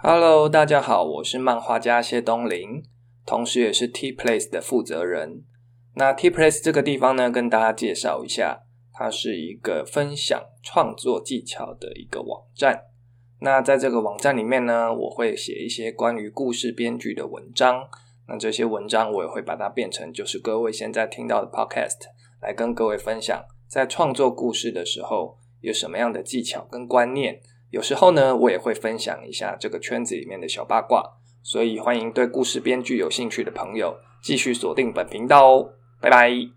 Hello，大家好，我是漫画家谢东林，同时也是 T Place 的负责人。那 T Place 这个地方呢，跟大家介绍一下，它是一个分享创作技巧的一个网站。那在这个网站里面呢，我会写一些关于故事编剧的文章。那这些文章我也会把它变成，就是各位现在听到的 Podcast，来跟各位分享，在创作故事的时候有什么样的技巧跟观念。有时候呢，我也会分享一下这个圈子里面的小八卦。所以欢迎对故事编剧有兴趣的朋友继续锁定本频道哦，拜拜。